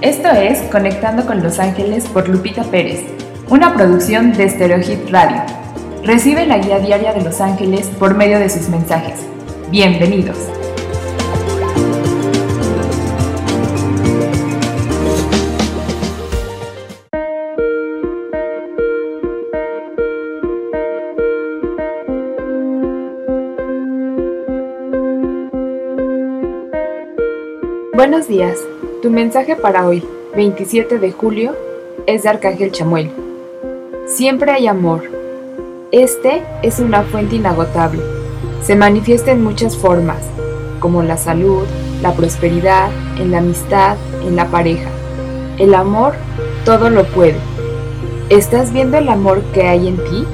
Esto es Conectando con Los Ángeles por Lupita Pérez, una producción de Stereohit Radio. Recibe la guía diaria de Los Ángeles por medio de sus mensajes. Bienvenidos. Buenos días. Tu mensaje para hoy, 27 de julio, es de Arcángel Chamuel. Siempre hay amor. Este es una fuente inagotable. Se manifiesta en muchas formas, como la salud, la prosperidad, en la amistad, en la pareja. El amor todo lo puede. ¿Estás viendo el amor que hay en ti?